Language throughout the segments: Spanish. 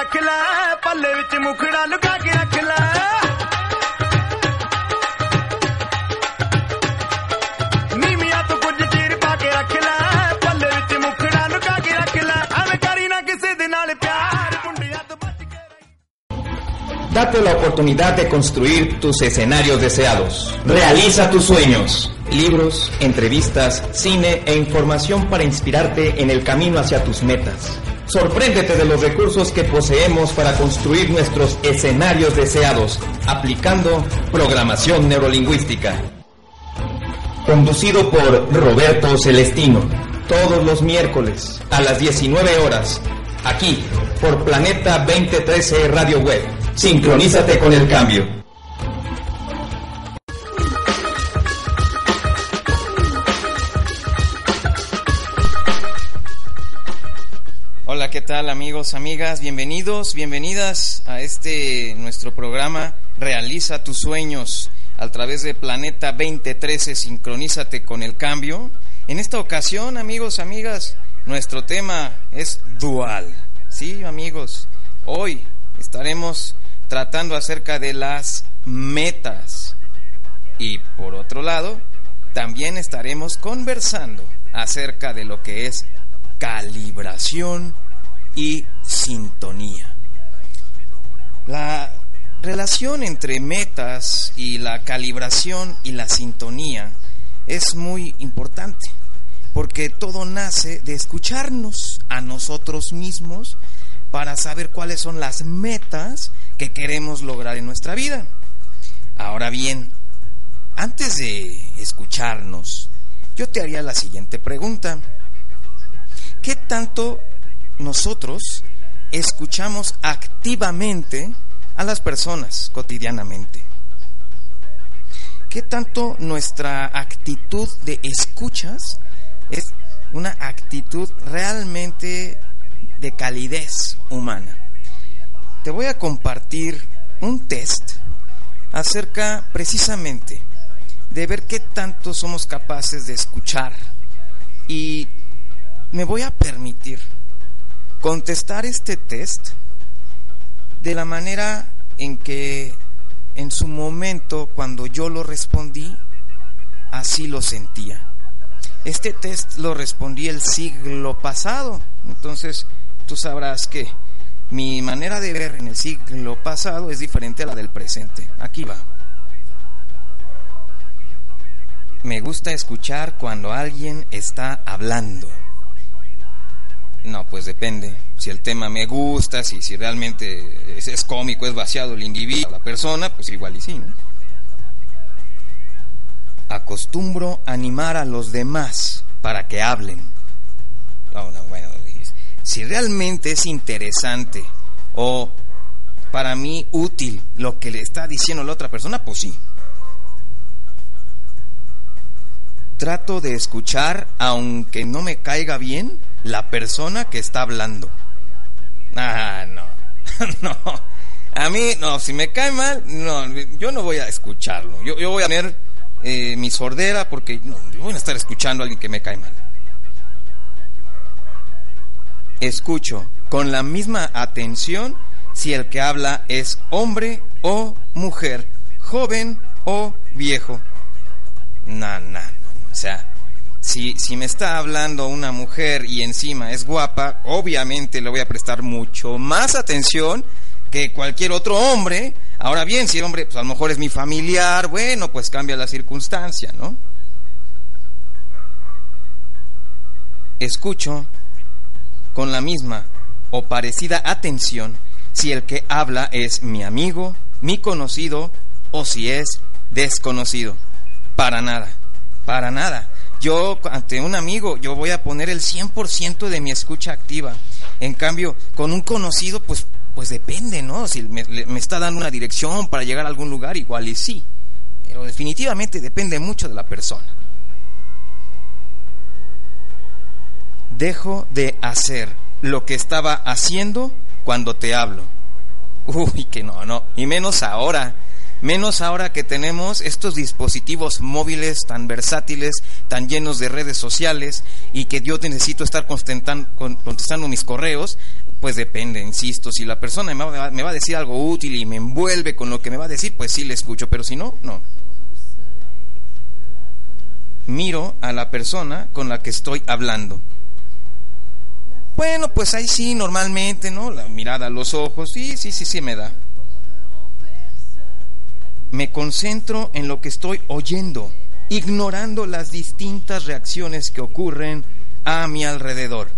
ਰੱਖ ਲੈ ਪੱਲੇ ਵਿੱਚ ਮੁਖੜਾ ਲੁਕਾ ਕੇ ਰੱਖ ਲੈ ਨੀਵੀਆਂ ਤੂੰ ਕੁਝ ਚਿਰ ਪਾ ਕੇ ਰੱਖ ਲੈ ਪੱਲੇ ਵਿੱਚ ਮੁਖੜਾ ਲੁਕਾ ਕੇ ਰੱਖ ਲੈ ਐਵੇਂ ਕਰੀ ਨਾ ਕਿਸੇ ਦੇ ਨਾਲ ਪਿਆਰ ਮੁੰਡਿਆਂ ਤੋਂ ਬਚ ਕੇ ਰਹੀ Date la oportunidad de construir tus escenarios deseados. Realiza tus sueños. Libros, entrevistas, cine e información para inspirarte en el camino hacia tus metas. Sorpréndete de los recursos que poseemos para construir nuestros escenarios deseados, aplicando programación neurolingüística. Conducido por Roberto Celestino, todos los miércoles a las 19 horas, aquí por Planeta 2013 Radio Web. Sincronízate con el cambio. ¿Qué tal amigos, amigas? Bienvenidos, bienvenidas a este nuestro programa Realiza tus sueños a través de Planeta 2013 Sincronízate con el cambio. En esta ocasión, amigos, amigas, nuestro tema es dual. Sí, amigos, hoy estaremos tratando acerca de las metas. Y por otro lado, también estaremos conversando acerca de lo que es calibración y sintonía. La relación entre metas y la calibración y la sintonía es muy importante porque todo nace de escucharnos a nosotros mismos para saber cuáles son las metas que queremos lograr en nuestra vida. Ahora bien, antes de escucharnos, yo te haría la siguiente pregunta. ¿Qué tanto nosotros escuchamos activamente a las personas cotidianamente? ¿Qué tanto nuestra actitud de escuchas es una actitud realmente de calidez humana? Te voy a compartir un test acerca precisamente de ver qué tanto somos capaces de escuchar y me voy a permitir contestar este test de la manera en que en su momento cuando yo lo respondí así lo sentía. Este test lo respondí el siglo pasado, entonces tú sabrás que mi manera de ver en el siglo pasado es diferente a la del presente. Aquí va. Me gusta escuchar cuando alguien está hablando. No, pues depende. Si el tema me gusta, si, si realmente es, cómico, es vaciado el individuo, la persona, pues igual y sí, ¿no? Acostumbro animar a los demás para que hablen. No, no, bueno, si realmente es interesante o para mí útil lo que le está diciendo la otra persona, pues sí. Trato de escuchar, aunque no me caiga bien, la persona que está hablando. Ah, no. no. A mí, no, si me cae mal, no, yo no voy a escucharlo. Yo, yo voy a tener eh, mi sordera porque no, yo voy a estar escuchando a alguien que me cae mal. Escucho con la misma atención si el que habla es hombre o mujer, joven o viejo. No, no. O sea, si, si me está hablando una mujer y encima es guapa, obviamente le voy a prestar mucho más atención que cualquier otro hombre. Ahora bien, si el hombre, pues a lo mejor es mi familiar, bueno, pues cambia la circunstancia, ¿no? Escucho con la misma o parecida atención si el que habla es mi amigo, mi conocido o si es desconocido. Para nada, para nada. Yo ante un amigo, yo voy a poner el 100% de mi escucha activa. En cambio, con un conocido, pues, pues depende, ¿no? Si me, me está dando una dirección para llegar a algún lugar, igual y sí. Pero definitivamente depende mucho de la persona. Dejo de hacer lo que estaba haciendo cuando te hablo. Uy, que no, no. Y menos ahora. Menos ahora que tenemos estos dispositivos móviles tan versátiles, tan llenos de redes sociales y que yo necesito estar contestando mis correos, pues depende, insisto, si la persona me va, me va, a decir algo útil y me envuelve con lo que me va a decir, pues sí le escucho, pero si no, no. Miro a la persona con la que estoy hablando. Bueno, pues ahí sí, normalmente, ¿no? La mirada a los ojos, sí, sí, sí, sí me da me concentro en lo que estoy oyendo, ignorando las distintas reacciones que ocurren a mi alrededor.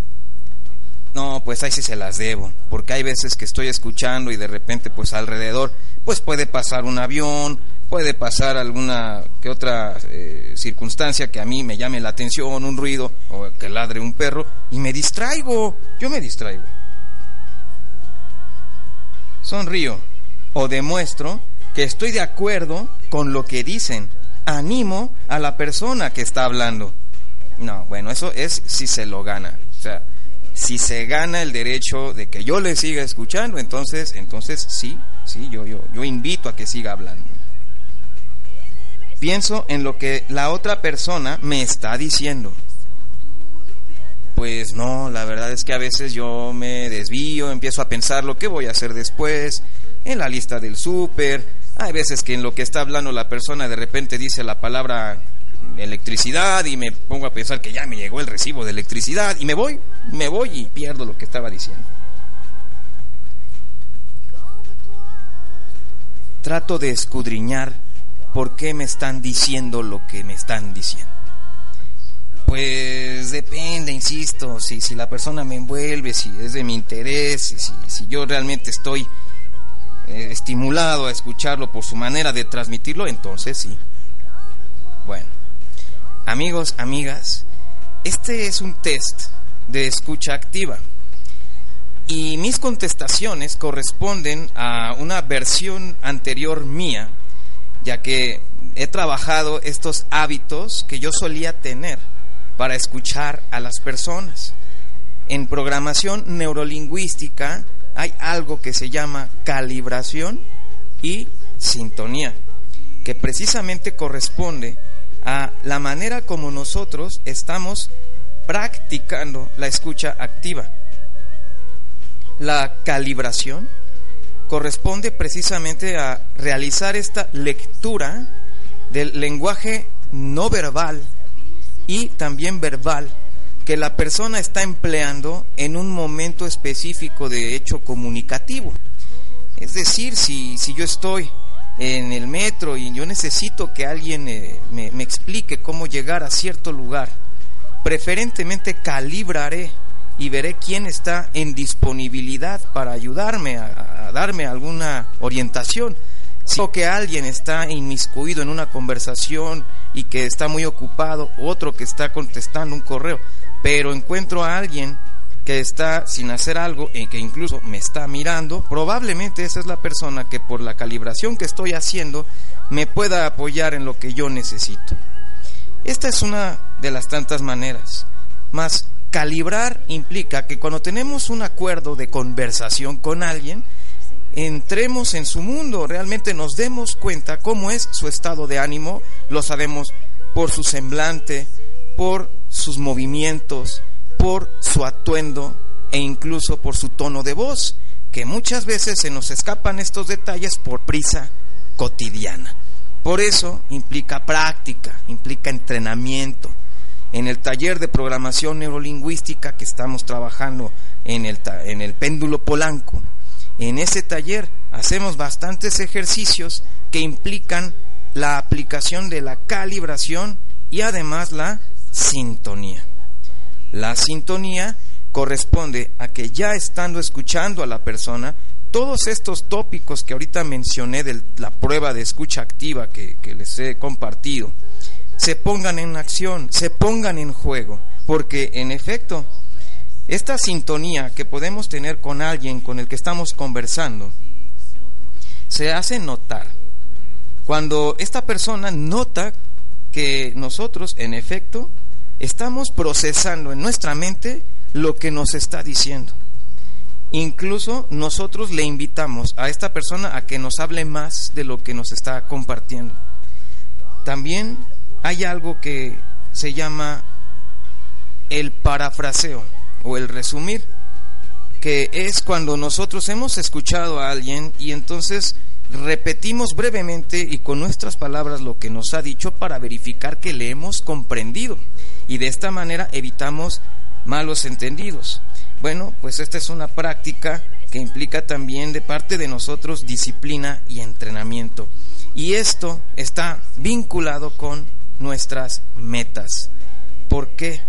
No, pues ahí sí se las debo, porque hay veces que estoy escuchando y de repente pues alrededor pues puede pasar un avión, puede pasar alguna que otra eh, circunstancia que a mí me llame la atención, un ruido o que ladre un perro y me distraigo, yo me distraigo. Sonrío o demuestro que estoy de acuerdo con lo que dicen. Animo a la persona que está hablando. No, bueno, eso es si se lo gana. O sea, si se gana el derecho de que yo le siga escuchando, entonces, entonces sí, sí, yo, yo, yo invito a que siga hablando. Pienso en lo que la otra persona me está diciendo. Pues no, la verdad es que a veces yo me desvío, empiezo a pensar lo que voy a hacer después, en la lista del súper, hay veces que en lo que está hablando la persona de repente dice la palabra electricidad y me pongo a pensar que ya me llegó el recibo de electricidad y me voy, me voy y pierdo lo que estaba diciendo. Trato de escudriñar por qué me están diciendo lo que me están diciendo. Pues depende, insisto, si, si la persona me envuelve, si es de mi interés, si, si yo realmente estoy eh, estimulado a escucharlo por su manera de transmitirlo, entonces sí. Bueno, amigos, amigas, este es un test de escucha activa. Y mis contestaciones corresponden a una versión anterior mía, ya que he trabajado estos hábitos que yo solía tener para escuchar a las personas. En programación neurolingüística hay algo que se llama calibración y sintonía, que precisamente corresponde a la manera como nosotros estamos practicando la escucha activa. La calibración corresponde precisamente a realizar esta lectura del lenguaje no verbal y también verbal que la persona está empleando en un momento específico de hecho comunicativo. Es decir, si, si yo estoy en el metro y yo necesito que alguien eh, me, explique cómo llegar a cierto lugar, preferentemente calibraré y veré quién está en disponibilidad para ayudarme a, darme alguna orientación. Si veo que alguien está inmiscuido en una conversación y que está muy ocupado, otro que está contestando un correo, pero encuentro a alguien que está sin hacer algo y que incluso me está mirando, probablemente esa es la persona que por la calibración que estoy haciendo me pueda apoyar en lo que yo necesito. Esta es una de las tantas maneras. Más calibrar implica que cuando tenemos un acuerdo de conversación con alguien, entremos en su mundo, realmente nos demos cuenta cómo es su estado de ánimo, lo sabemos por su semblante, por sus movimientos, por su atuendo e incluso por su tono de voz, que muchas veces se nos escapan estos detalles por prisa cotidiana. Por eso implica práctica, implica entrenamiento. En el taller de programación neurolingüística que estamos trabajando en el, en el péndulo polanco, en ese taller hacemos bastantes ejercicios que implican la aplicación de la calibración y además la sintonía. La sintonía corresponde a que ya estando escuchando a la persona, todos estos tópicos que ahorita mencioné de la prueba de escucha activa que, les he compartido, se pongan en acción, se pongan en juego, porque en efecto, esta sintonía que podemos tener con alguien con el que estamos conversando, se hace notar. Cuando esta persona nota que nosotros, en efecto, estamos procesando en nuestra mente lo que nos está diciendo. Incluso nosotros le invitamos a esta persona a que nos hable más de lo que nos está compartiendo. También hay algo que se llama el parafraseo o el resumir, que es cuando nosotros hemos escuchado a alguien y entonces repetimos brevemente y con nuestras palabras lo que nos ha dicho para verificar que le hemos comprendido y de esta manera evitamos malos entendidos. Bueno, pues esta es una práctica que implica también de parte de nosotros disciplina y entrenamiento. Y esto está vinculado con nuestras metas. ¿Por qué?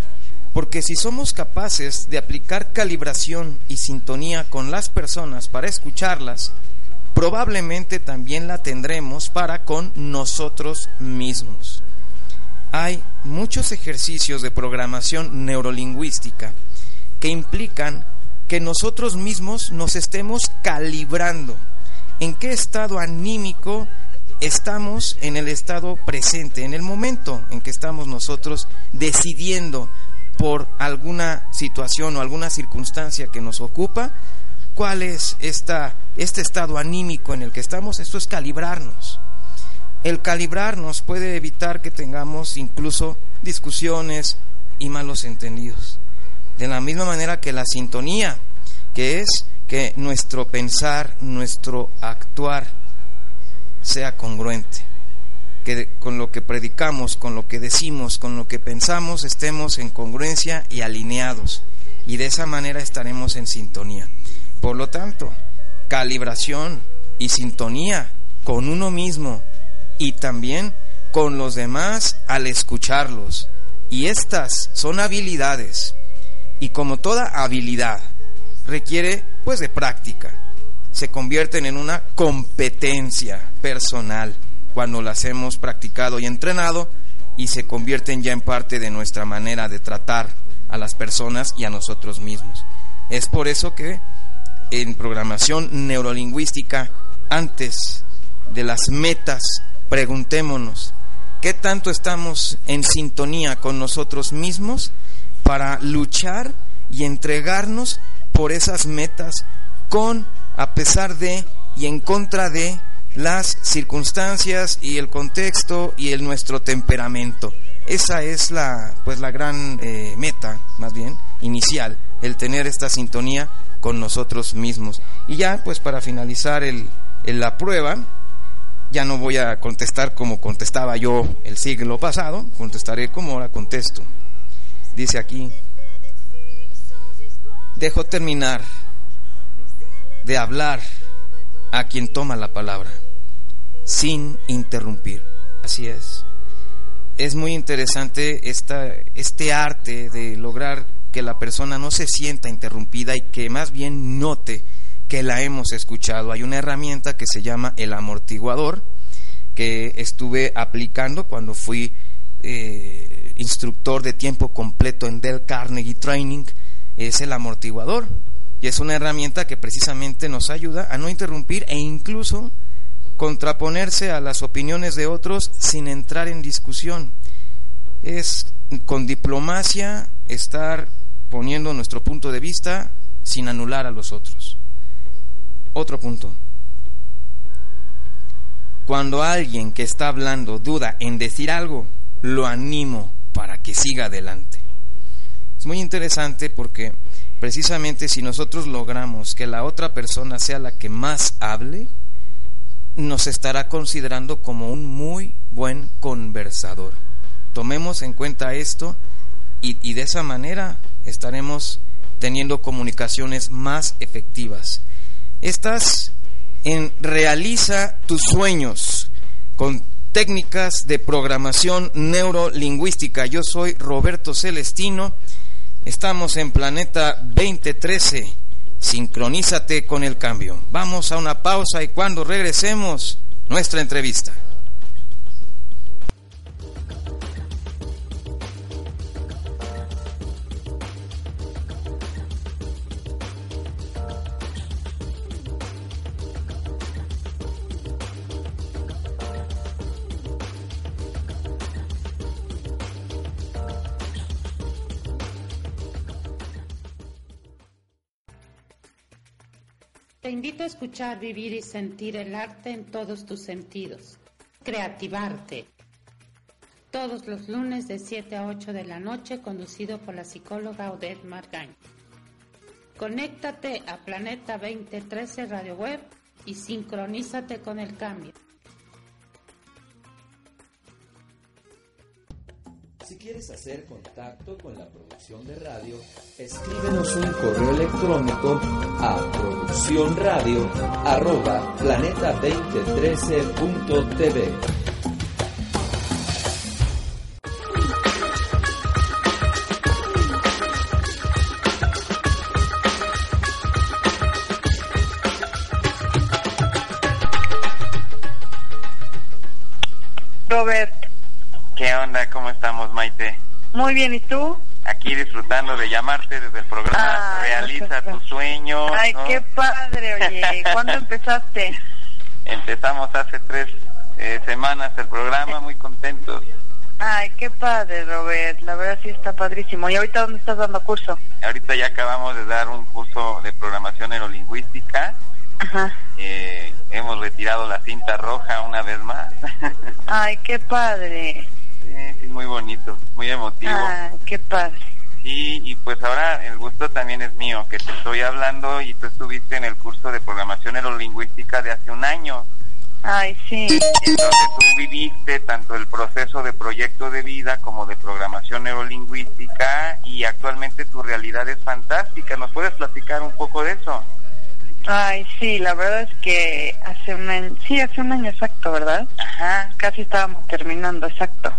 Porque si somos capaces de aplicar calibración y sintonía con las personas para escucharlas, probablemente también la tendremos para con nosotros mismos. Hay muchos ejercicios de programación neurolingüística que implican que nosotros mismos nos estemos calibrando. ¿En qué estado anímico estamos en el estado presente, en el momento en que estamos nosotros decidiendo por alguna situación o alguna circunstancia que nos ocupa, cuál es esta, este estado anímico en el que estamos, esto es calibrarnos. El calibrarnos puede evitar que tengamos incluso discusiones y malos entendidos. De la misma manera que la sintonía, que es que nuestro pensar, nuestro actuar sea congruente, que con lo que predicamos, con lo que decimos, con lo que pensamos, estemos en congruencia y alineados. Y de esa manera estaremos en sintonía. Por lo tanto, calibración y sintonía con uno mismo y también con los demás al escucharlos. Y estas son habilidades. Y como toda habilidad, requiere pues de práctica. Se convierten en una competencia personal cuando las hemos practicado y entrenado y se convierten ya en parte de nuestra manera de tratar a las personas y a nosotros mismos. Es por eso que en programación neurolingüística, antes de las metas, preguntémonos, ¿qué tanto estamos en sintonía con nosotros mismos para luchar y entregarnos por esas metas con, a pesar de y en contra de las circunstancias y el contexto y el nuestro temperamento? Esa es la, pues, la gran eh, meta, más bien, inicial, el tener esta sintonía con nosotros mismos. Y ya, pues para finalizar el, la prueba, ya no voy a contestar como contestaba yo el siglo pasado, contestaré como ahora contesto. Dice aquí, dejo terminar de hablar a quien toma la palabra, sin interrumpir. Así es. Es muy interesante esta, este arte de lograr que la persona no se sienta interrumpida y que más bien note que la hemos escuchado. Hay una herramienta que se llama el amortiguador que estuve aplicando cuando fui eh, instructor de tiempo completo en Dell Carnegie Training. Es el amortiguador y es una herramienta que precisamente nos ayuda a no interrumpir e incluso contraponerse a las opiniones de otros sin entrar en discusión. Es con diplomacia estar poniendo nuestro punto de vista sin anular a los otros. Otro punto. Cuando alguien que está hablando duda en decir algo, lo animo para que siga adelante. Es muy interesante porque precisamente si nosotros logramos que la otra persona sea la que más hable, nos estará considerando como un muy buen conversador. Tomemos en cuenta esto y, y de esa manera estaremos teniendo comunicaciones más efectivas. Estás en Realiza tus sueños con técnicas de programación neurolingüística. Yo soy Roberto Celestino. Estamos en Planeta 2013. Sincronízate con el cambio. Vamos a una pausa y cuando regresemos, nuestra entrevista. Te invito a escuchar, vivir y sentir el arte en todos tus sentidos. Creativarte. Todos los lunes de 7 a 8 de la noche, conducido por la psicóloga Odette Margañ. Conéctate a Planeta 2013 Radio Web y sincronízate con el cambio. Si quieres hacer contacto con la producción de radio, escríbenos un correo electrónico a producciónradio@planeta2013.tv. ¿Cómo estamos, Maite? muy bien, ¿y tú? Aquí disfrutando de llamarte desde el programa Ay, Realiza tus sueños. Ay, ¿no? qué padre, oye. ¿Cuándo empezaste? Empezamos hace tres eh, semanas el programa, muy contentos. Ay, qué padre, Robert. La verdad sí está padrísimo. ¿Y ahorita dónde estás dando curso? Ahorita ya acabamos de dar un curso de programación neurolingüística. Ajá. Eh, hemos retirado la cinta roja una vez más. Ay, qué padre. Sí, sí, muy bonito, muy emotivo. Ay, qué padre. Sí, y pues ahora el gusto también es mío, que te estoy hablando y tú estuviste en el curso de programación neurolingüística de hace un año, Ay, sí. en donde tú viviste tanto el proceso de proyecto de vida como de programación neurolingüística y actualmente tu realidad es fantástica. ¿Nos puedes platicar un poco de eso? Ay, sí, la verdad es que hace un año, sí, hace un año exacto, ¿verdad? Ajá. Casi estábamos terminando, exacto.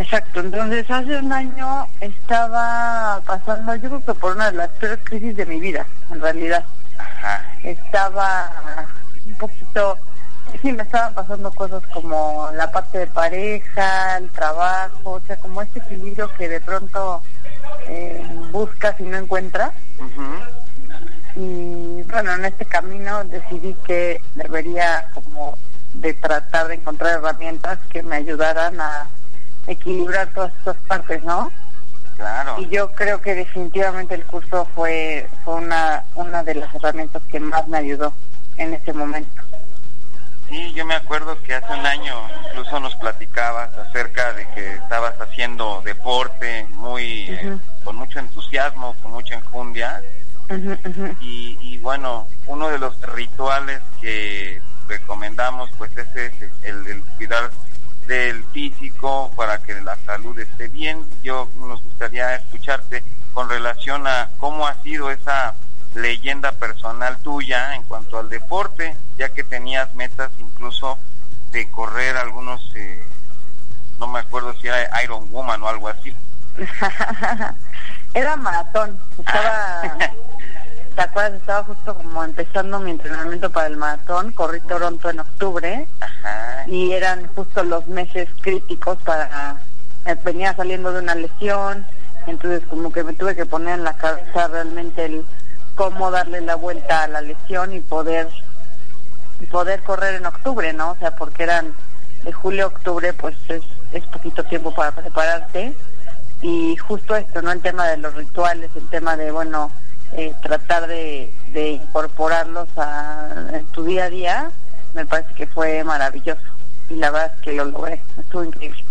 Exacto, entonces hace un año estaba pasando, yo creo que por una de las peores crisis de mi vida, en realidad. Ajá. Estaba un poquito, sí, me estaban pasando cosas como la parte de pareja, el trabajo, o sea, como este equilibrio que de pronto eh, buscas y no encuentras. Ujú. Y bueno, en este camino decidí que debería como de tratar de encontrar herramientas que me ayudaran a equilibrar todas estas partes, ¿no? Claro. Y yo creo que definitivamente el curso fue, fue una, una de las herramientas que más me ayudó en ese momento. Sí, yo me acuerdo que hace un año incluso nos platicabas acerca de que estabas haciendo deporte muy eh, con mucho entusiasmo, con mucha enjundia y, y bueno, uno de los rituales que recomendamos pues es ese, el, el cuidar del físico para que la salud esté bien. Yo nos gustaría escucharte con relación a cómo ha sido esa leyenda personal tuya en cuanto al deporte, ya que tenías metas incluso de correr algunos, eh, no me acuerdo si era Iron Woman o algo así. Era maratón, estaba, ¿te acuerdas? Estaba justo como empezando mi entrenamiento para el maratón, corrí Toronto en octubre Ajá. y eran justo los meses críticos para eh, venía saliendo de una lesión entonces como que me tuve que poner en la cabeza realmente el cómo darle la vuelta a la lesión y poder y poder correr en octubre no o sea porque eran de julio a octubre pues es, es poquito tiempo para prepararte y justo esto no el tema de los rituales el tema de bueno eh, tratar de, de incorporarlos a, en tu día a día me parece que fue maravilloso y la verdad es que lo logré, estuvo increíble.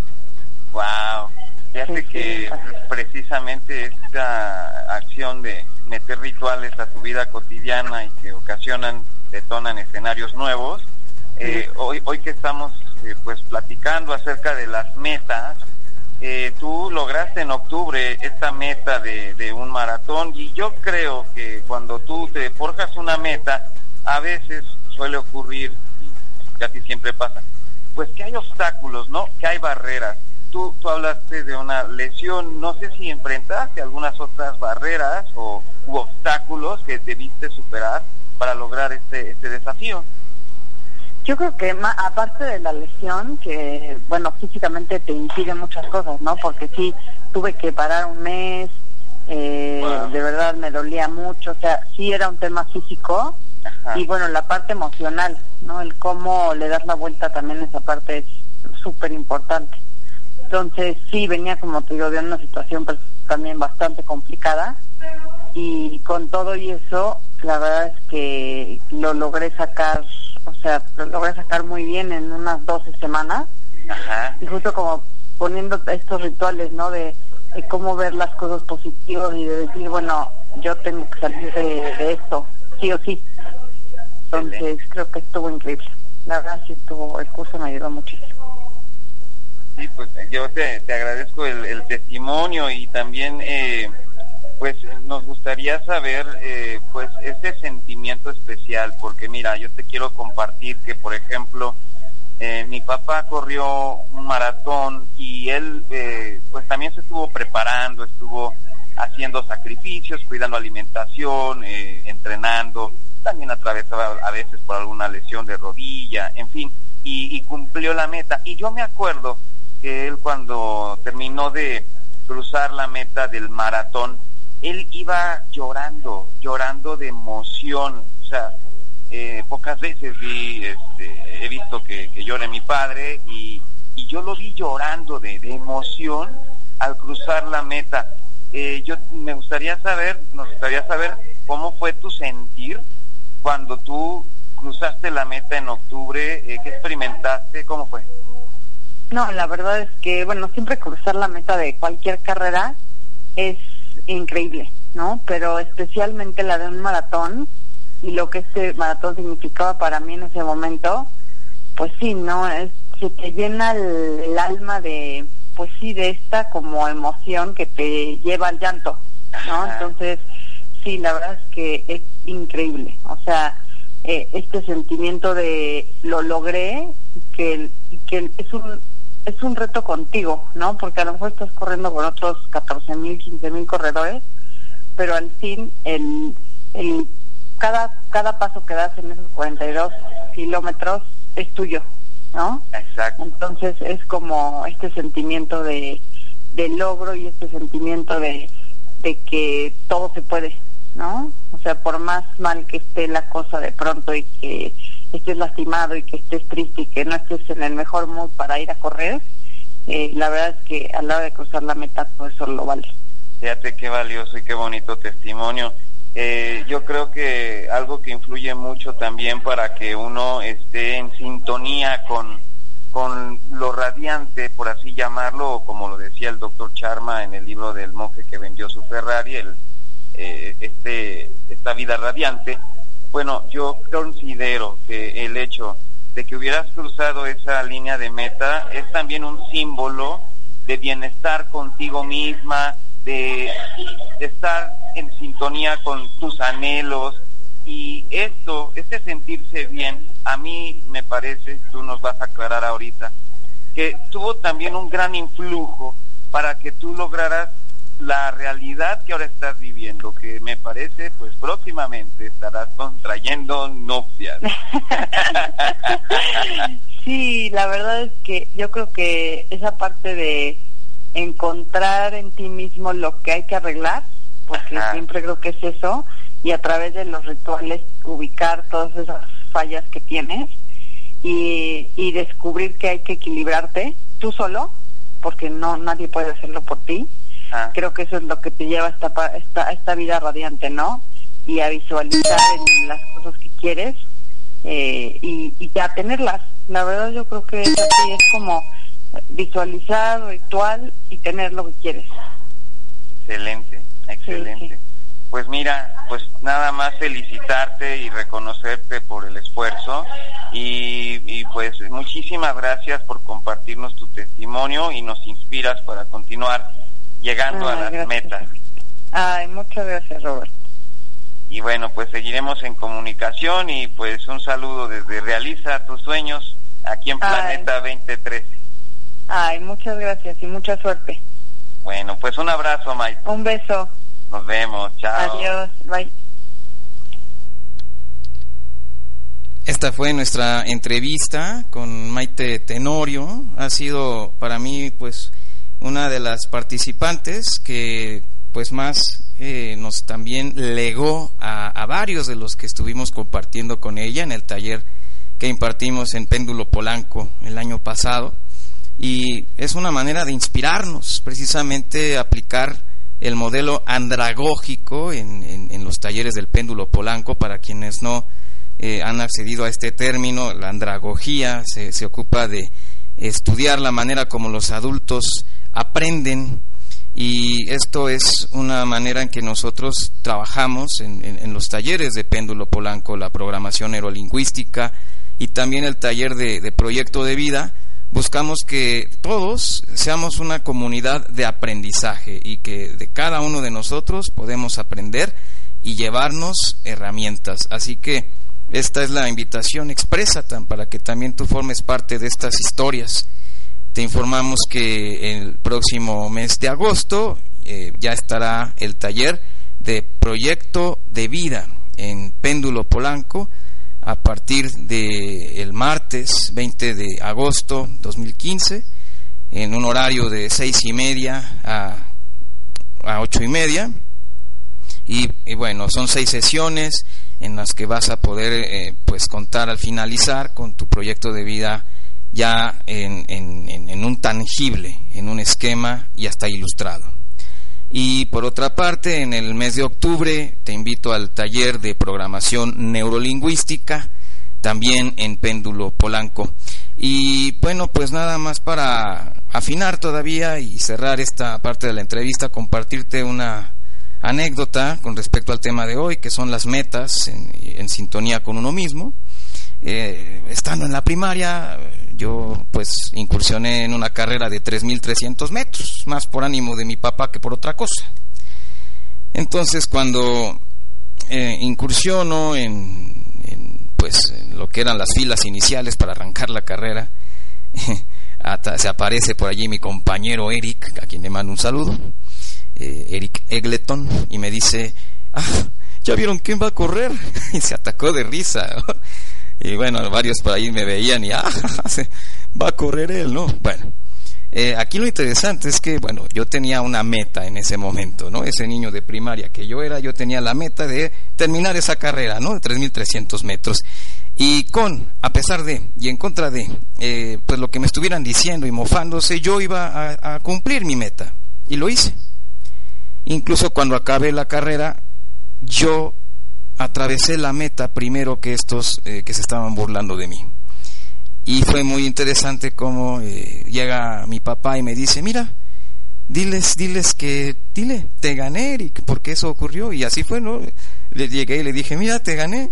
Wow. Fíjate Sí, que precisamente esta acción de meter rituales a tu vida cotidiana y que ocasionan, detonan escenarios nuevos, eh, hoy, hoy que estamos eh, pues platicando acerca de las metas, eh, tú lograste en octubre esta meta de, de un maratón y yo creo que cuando tú te forjas una meta, a veces suele ocurrir, y casi siempre pasa, pues que hay obstáculos, ¿no? Que hay barreras. Tú, tú hablaste de una lesión, no sé si enfrentaste algunas otras barreras o u obstáculos que debiste superar para lograr este, este desafío. Yo creo que ma- aparte de la lesión, que bueno, físicamente te impide muchas cosas, ¿no? Porque sí, tuve que parar un mes, eh, Wow. de verdad me dolía mucho, o sea, sí era un tema físico Ajá. y bueno, la parte emocional, ¿no? El cómo le das la vuelta también esa parte es súper importante. Entonces sí, venía como te digo de una situación pues, también bastante complicada y con todo y eso la verdad es que lo logré sacar, o sea, lo logré sacar muy bien en unas 12 semanas. Ajá. Y justo como poniendo estos rituales, ¿no? De, de cómo ver las cosas positivas y de decir, bueno, yo tengo que salir de, de esto, sí o sí. Entonces creo que estuvo increíble. La verdad sí estuvo, el curso me ayudó muchísimo. Sí, pues yo te, te agradezco el, el testimonio y también, eh, pues nos gustaría saber, eh, pues ese sentimiento especial, porque mira, yo te quiero compartir que, por ejemplo, eh, mi papá corrió un maratón y él, eh, pues también se estuvo preparando, estuvo haciendo sacrificios, cuidando alimentación, eh, entrenando, también atravesaba a veces por alguna lesión de rodilla, en fin, y cumplió la meta. Y yo me acuerdo que él cuando terminó de cruzar la meta del maratón, él iba llorando, llorando de emoción, o sea, eh, pocas veces vi, este, he visto que, que llore mi padre y, y yo lo vi llorando de, de emoción al cruzar la meta. Eh, yo me gustaría saber, nos gustaría saber cómo fue tu sentir cuando tú cruzaste la meta en octubre, eh, qué experimentaste, cómo fue. No, la verdad es que, bueno, siempre cruzar la meta de cualquier carrera es increíble, ¿no? Pero especialmente la de un maratón y lo que este maratón significaba para mí en ese momento, pues sí, ¿no? Es, se te llena el, el alma de, pues sí, de esta como emoción que te lleva al llanto, ¿no? Entonces, sí, la verdad es que es increíble. O sea, eh, este sentimiento de lo logré que, y que es un es un reto contigo, ¿no? Porque a lo mejor estás corriendo con otros 14 mil, 15 mil corredores, pero al fin el, el cada cada paso que das en esos 42 kilómetros es tuyo, ¿no? Exacto. Entonces es como este sentimiento de, de logro y este sentimiento de, de que todo se puede, ¿no? O sea, por más mal que esté la cosa de pronto y que estés lastimado y que estés triste y que no estés en el mejor mood para ir a correr, eh, la verdad es que a la hora de cruzar la meta todo eso lo vale. Fíjate qué valioso y qué bonito testimonio. Eh, yo creo que algo que influye mucho también para que uno esté en sintonía con, con lo radiante, por así llamarlo, o como lo decía el doctor Charma en el libro del monje que vendió su Ferrari, el, eh, este, esta vida radiante. Bueno, yo considero que el hecho de que hubieras cruzado esa línea de meta es también un símbolo de bienestar contigo misma, de, estar en sintonía con tus anhelos. Y esto, este sentirse bien, a mí me parece, tú nos vas a aclarar ahorita, que tuvo también un gran influjo para que tú lograras la realidad que ahora estás viviendo, que me parece, pues próximamente estarás contrayendo nupcias. Sí, la verdad es que yo creo que esa parte de encontrar en ti mismo lo que hay que arreglar, porque Ajá. siempre creo que es eso, y a través de los rituales ubicar todas esas fallas que tienes y, y descubrir que hay que equilibrarte tú solo, porque no nadie puede hacerlo por ti. Ah, Creo que eso es lo que te lleva a esta, esta, a esta vida radiante, ¿no? Y a visualizar en las cosas que quieres eh, y, y ya tenerlas. La verdad yo creo que es así, es como visualizar, ritual y tener lo que quieres. excelente, excelente. sí. Pues mira, pues nada más felicitarte y reconocerte por el esfuerzo y, y pues muchísimas gracias por compartirnos tu testimonio y nos inspiras para continuar llegando a Ay, las gracias. metas. Ay, muchas gracias, Robert. Y bueno, pues seguiremos en comunicación y pues un saludo desde Realiza tus sueños aquí en Ay. Planeta 2013. Ay, muchas gracias y mucha suerte. Bueno, pues un abrazo, Mike. Un beso. Nos vemos. Chao. Adiós. Bye. Esta fue nuestra entrevista con Maite Tenorio. Ha sido para mí, pues, una de las participantes que, pues, más eh, nos también legó a, a varios de los que estuvimos compartiendo con ella en el taller que impartimos en Péndulo Polanco el año pasado. Y es una manera de inspirarnos, precisamente aplicar el modelo andragógico en, en, los talleres del péndulo polanco. Para quienes no eh, han accedido a este término, la andragogía se, se ocupa de estudiar la manera como los adultos aprenden y esto es una manera en que nosotros trabajamos en, en, los talleres de péndulo polanco, la programación neurolingüística y también el taller de, de proyecto de vida buscamos que todos seamos una comunidad de aprendizaje y que de cada uno de nosotros podemos aprender y llevarnos herramientas. Así que esta es la invitación expresa para que también tú formes parte de estas historias. Te informamos que el próximo mes de agosto eh, ya estará el taller de proyecto de vida en Péndulo Polanco a partir del martes 20 de agosto 2015 en un horario de seis y media a, a ocho y media y, bueno son seis sesiones en las que vas a poder eh, pues contar al finalizar con tu proyecto de vida ya en, en un tangible en un esquema y hasta ilustrado y por otra parte, en el mes de octubre te invito al taller de programación neurolingüística, también en péndulo polanco. Y bueno, pues nada más para afinar todavía y cerrar esta parte de la entrevista, compartirte una anécdota con respecto al tema de hoy, que son las metas en, sintonía con uno mismo. Eh, estando en la primaria, yo pues incursioné en una carrera de 3.300 metros, más por ánimo de mi papá que por otra cosa. Entonces cuando eh, incursiono en, pues lo que eran las filas iniciales para arrancar la carrera, se aparece por allí mi compañero Eric, a quien le mando un saludo, eh, Eric Egleton, y me dice, ah, ¿ya vieron quién va a correr? y se atacó de risa. Y bueno, varios por ahí me veían y, ah, va a correr él, ¿no? Bueno, eh, aquí lo interesante es que, bueno, yo tenía una meta en ese momento, ¿no? Ese niño de primaria que yo era, yo tenía la meta de terminar esa carrera, ¿no? De 3.300 metros. Y con, a pesar de, y en contra de, eh, pues lo que me estuvieran diciendo y mofándose, yo iba a, a cumplir mi meta. Y lo hice. Incluso cuando acabé la carrera, yo atravesé la meta primero que estos eh, que se estaban burlando de mí. Y fue muy interesante cómo eh, llega mi papá y me dice, mira, diles, diles que, dile, te gané, Eric, porque eso ocurrió. Y así fue, ¿no? Le llegué y le dije, mira, te gané.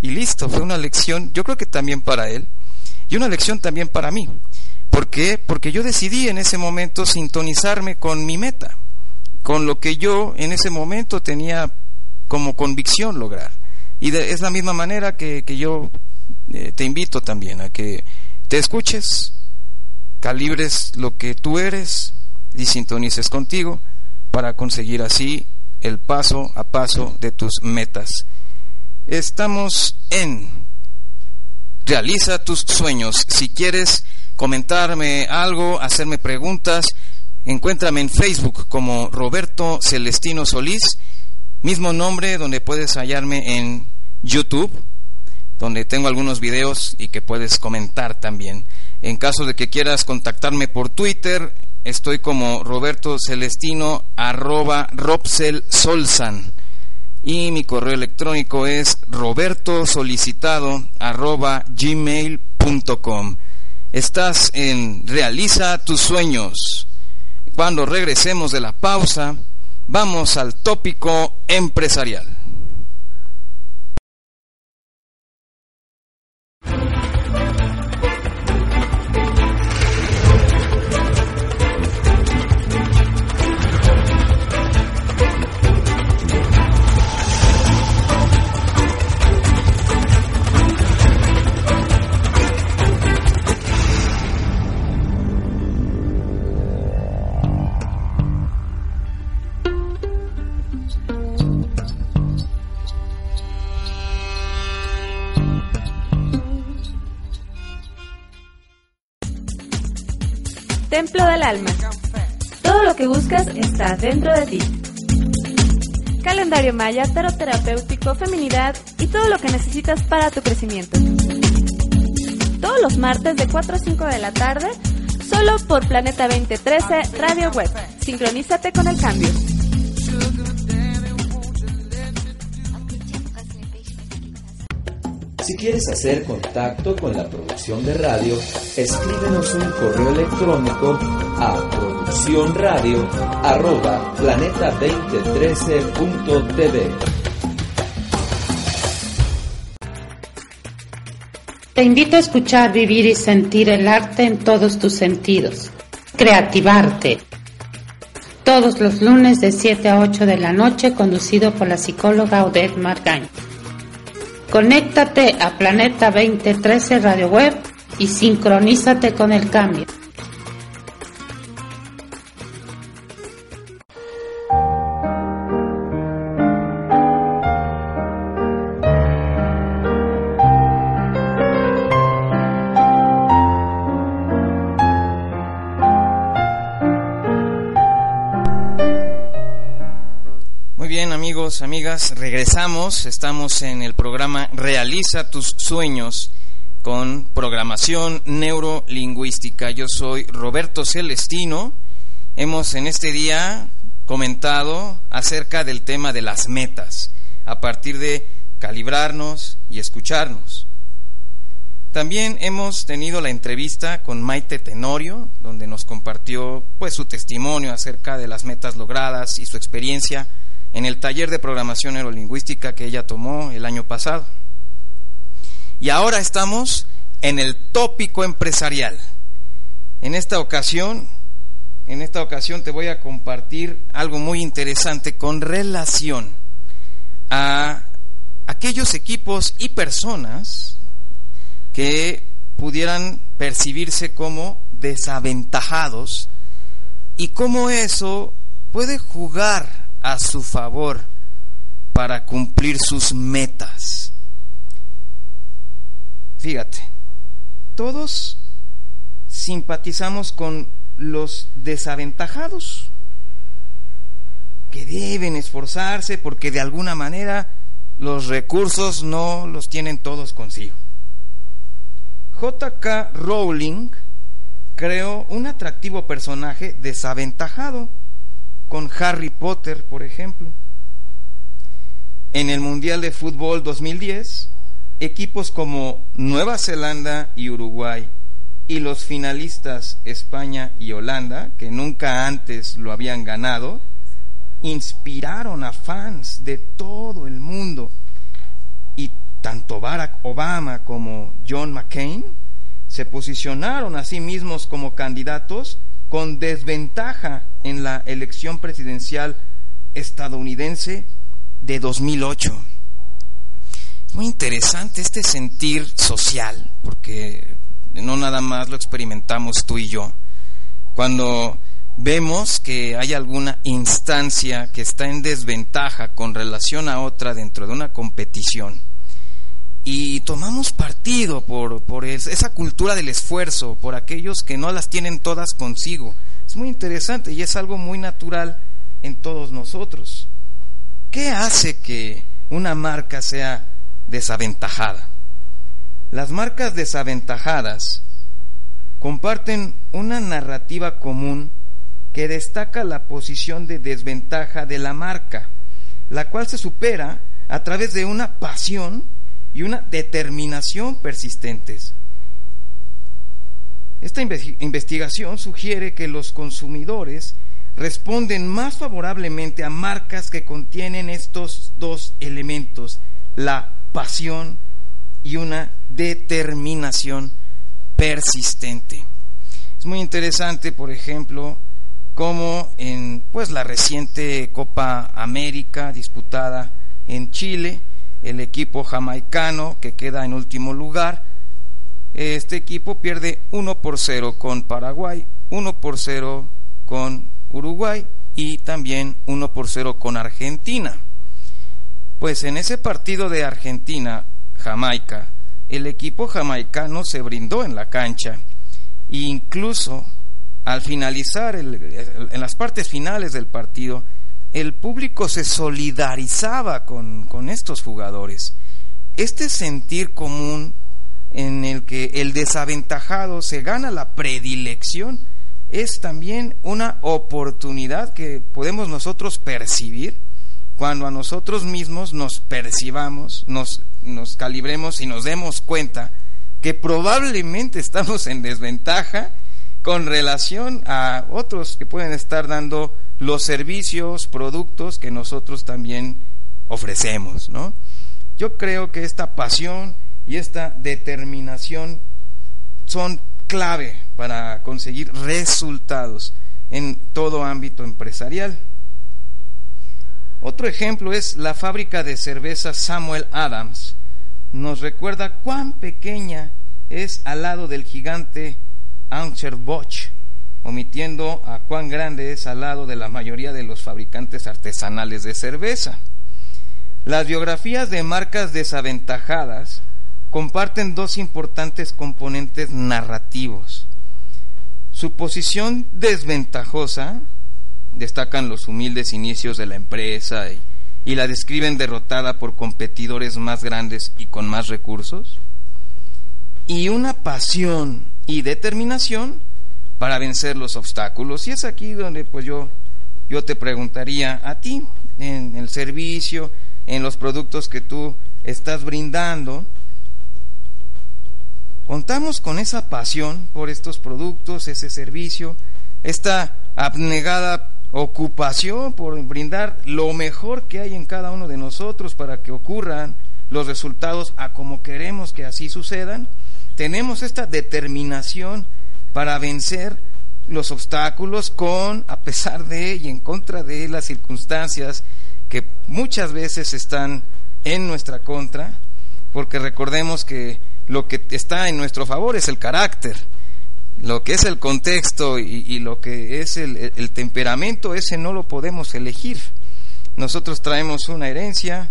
Y listo, fue una lección, yo creo que también para él, y una lección también para mí. ¿Por qué? Porque yo decidí en ese momento sintonizarme con mi meta, con lo que yo en ese momento tenía como convicción lograr. Y es la misma manera que, que yo eh, te invito también a que te escuches, calibres lo que tú eres y sintonices contigo para conseguir así el paso a paso de tus metas. Estamos en Realiza tus sueños. Si quieres comentarme algo, hacerme preguntas, encuéntrame en Facebook como Roberto Celestino Solís Mismo nombre donde puedes hallarme en YouTube, donde tengo algunos videos y que puedes comentar también. En caso de que quieras contactarme por Twitter, estoy como Roberto Celestino arroba Robsel Solsan. Y mi correo electrónico es roberto solicitado arroba gmail.com. Estás en Realiza tus sueños. Cuando regresemos de la pausa, Vamos al tópico empresarial. Del Alma. Todo lo que buscas está dentro de ti. Calendario maya, tarot terapéutico, feminidad y todo lo que necesitas para tu crecimiento. Todos los martes de 4 a 5 de la tarde, solo por Planeta 2013 Radio Web. Sincronízate con el cambio. Si quieres hacer contacto con la producción de radio, escríbenos un correo electrónico a producciónradio@planeta2013.tv. Te invito a escuchar, vivir y sentir el arte en todos tus sentidos. Creativarte. Todos los lunes de 7 a 8 de la noche, conducido por la psicóloga Odette Margañ. Conéctate a Planeta 2013 Radio Web y sincronízate con el cambio. Regresamos. Estamos en el programa Realiza tus sueños con programación neurolingüística. Yo soy Roberto Celestino. Hemos en este día comentado acerca del tema de las metas, a partir de calibrarnos y escucharnos. También hemos tenido la entrevista con Maite Tenorio, donde nos compartió pues su testimonio acerca de las metas logradas y su experiencia en el taller de programación neurolingüística que ella tomó el año pasado. Y ahora estamos en el tópico empresarial. En esta ocasión, en esta ocasión te voy a compartir algo muy interesante con relación a aquellos equipos y personas que pudieran percibirse como desaventajados y cómo eso puede jugar a su favor para cumplir sus metas. Fíjate, todos simpatizamos con los desaventajados que deben esforzarse porque de alguna manera los recursos no los tienen todos consigo. J.K. Rowling creó un atractivo personaje desaventajado con Harry Potter, por ejemplo. En el Mundial de Fútbol 2010, equipos como Nueva Zelanda y Uruguay y los finalistas España y Holanda, que nunca antes lo habían ganado, inspiraron a fans de todo el mundo. Y tanto Barack Obama como John McCain se posicionaron a sí mismos como candidatos con desventaja en la elección presidencial estadounidense de 2008. Es muy interesante este sentir social, porque no nada más lo experimentamos tú y yo. Cuando vemos que hay alguna instancia que está en desventaja con relación a otra dentro de una competición, y tomamos partido por, por esa cultura del esfuerzo, por aquellos que no las tienen todas consigo. Es muy interesante y es algo muy natural en todos nosotros. ¿Qué hace que una marca sea desaventajada? Las marcas desaventajadas comparten una narrativa común que destaca la posición de desventaja de la marca, la cual se supera a través de una pasión y una determinación persistentes. Esta investigación sugiere que los consumidores responden más favorablemente a marcas que contienen estos dos elementos, la pasión y una determinación persistente. Es muy interesante, por ejemplo, cómo en pues la reciente Copa América disputada en Chile, el equipo jamaicano que queda en último lugar. Este equipo pierde 1 por 0 con Paraguay, 1 por 0 con Uruguay y también 1 por 0 con Argentina. Pues en ese partido de Argentina-Jamaica, el equipo jamaicano se brindó en la cancha e incluso al finalizar en las partes finales del partido el público se solidarizaba con, con estos jugadores. Este sentir común en el que el desaventajado se gana la predilección es también una oportunidad que podemos nosotros percibir cuando a nosotros mismos nos percibamos, nos, nos calibremos y nos demos cuenta que probablemente estamos en desventaja con relación a otros que pueden estar dando los servicios, productos que nosotros también ofrecemos, ¿no? Yo creo que esta pasión y esta determinación son clave para conseguir resultados en todo ámbito empresarial. Otro ejemplo es la fábrica de cerveza Samuel Adams. Nos recuerda cuán pequeña es al lado del gigante Anheuser-Busch, omitiendo a cuán grande es al lado de la mayoría de los fabricantes artesanales de cerveza. Las biografías de marcas desaventajadas comparten dos importantes componentes narrativos. Su posición desventajosa, destacan los humildes inicios de la empresa y, y, la describen derrotada por competidores más grandes y con más recursos, y una pasión y determinación para vencer los obstáculos. Y es aquí donde pues yo, yo te preguntaría a ti, en el servicio, en los productos que tú estás brindando, contamos con esa pasión por estos productos, ese servicio, esta abnegada ocupación por brindar lo mejor que hay en cada uno de nosotros para que ocurran los resultados a como queremos que así sucedan tenemos esta determinación para vencer los obstáculos con, a pesar de y en contra de las circunstancias que muchas veces están en nuestra contra, porque recordemos que lo que está en nuestro favor es el carácter, lo que es el contexto y, lo que es el, temperamento, ese no lo podemos elegir. Nosotros traemos una herencia,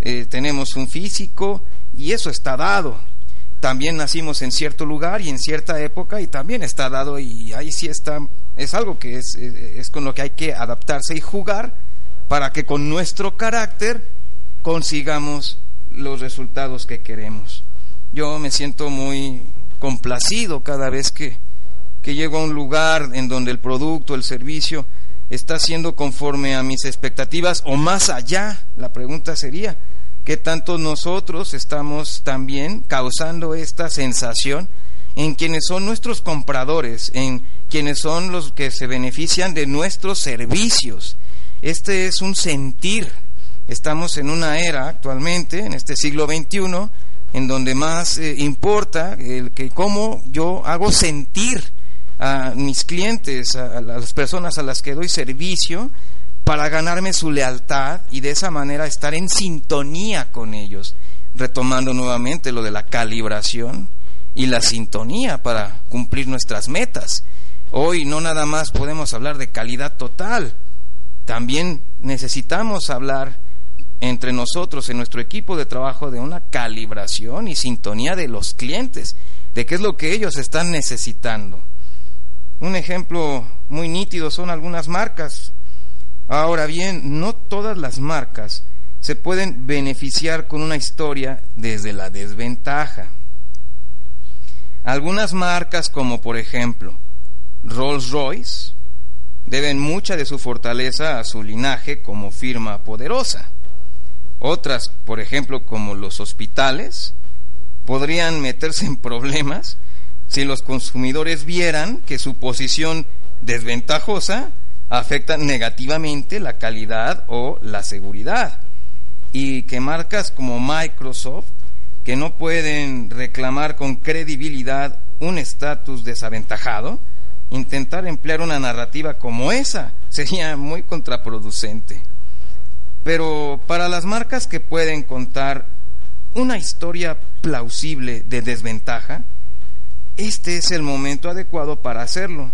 eh, tenemos un físico y eso está dado también nacimos en cierto lugar y en cierta época y también está dado y ahí sí está, es algo que es, es, con lo que hay que adaptarse y jugar para que con nuestro carácter consigamos los resultados que queremos. Yo me siento muy complacido cada vez que, que llego a un lugar en donde el producto, el servicio está siendo conforme a mis expectativas o más allá. La pregunta sería, que tanto nosotros estamos también causando esta sensación en quienes son nuestros compradores, en quienes son los que se benefician de nuestros servicios. Este es un sentir. Estamos en una era actualmente, en este siglo XXI, en donde más eh, importa el que cómo yo hago sentir a mis clientes, a las personas a las que doy servicio, para ganarme su lealtad y de esa manera estar en sintonía con ellos, retomando nuevamente lo de la calibración y la sintonía para cumplir nuestras metas. Hoy no nada más podemos hablar de calidad total, también necesitamos hablar entre nosotros, en nuestro equipo de trabajo, de una calibración y sintonía de los clientes, de qué es lo que ellos están necesitando. Un ejemplo muy nítido son algunas marcas Ahora bien, no todas las marcas se pueden beneficiar con una historia desde la desventaja. Algunas marcas, como por ejemplo Rolls Royce, deben mucha de su fortaleza a su linaje como firma poderosa. Otras, por ejemplo, como los hospitales, podrían meterse en problemas si los consumidores vieran que su posición desventajosa afecta negativamente la calidad o la seguridad. Y que marcas como Microsoft, que no pueden reclamar con credibilidad un estatus desaventajado, intentar emplear una narrativa como esa sería muy contraproducente. Pero para las marcas que pueden contar una historia plausible de desventaja, este es el momento adecuado para hacerlo.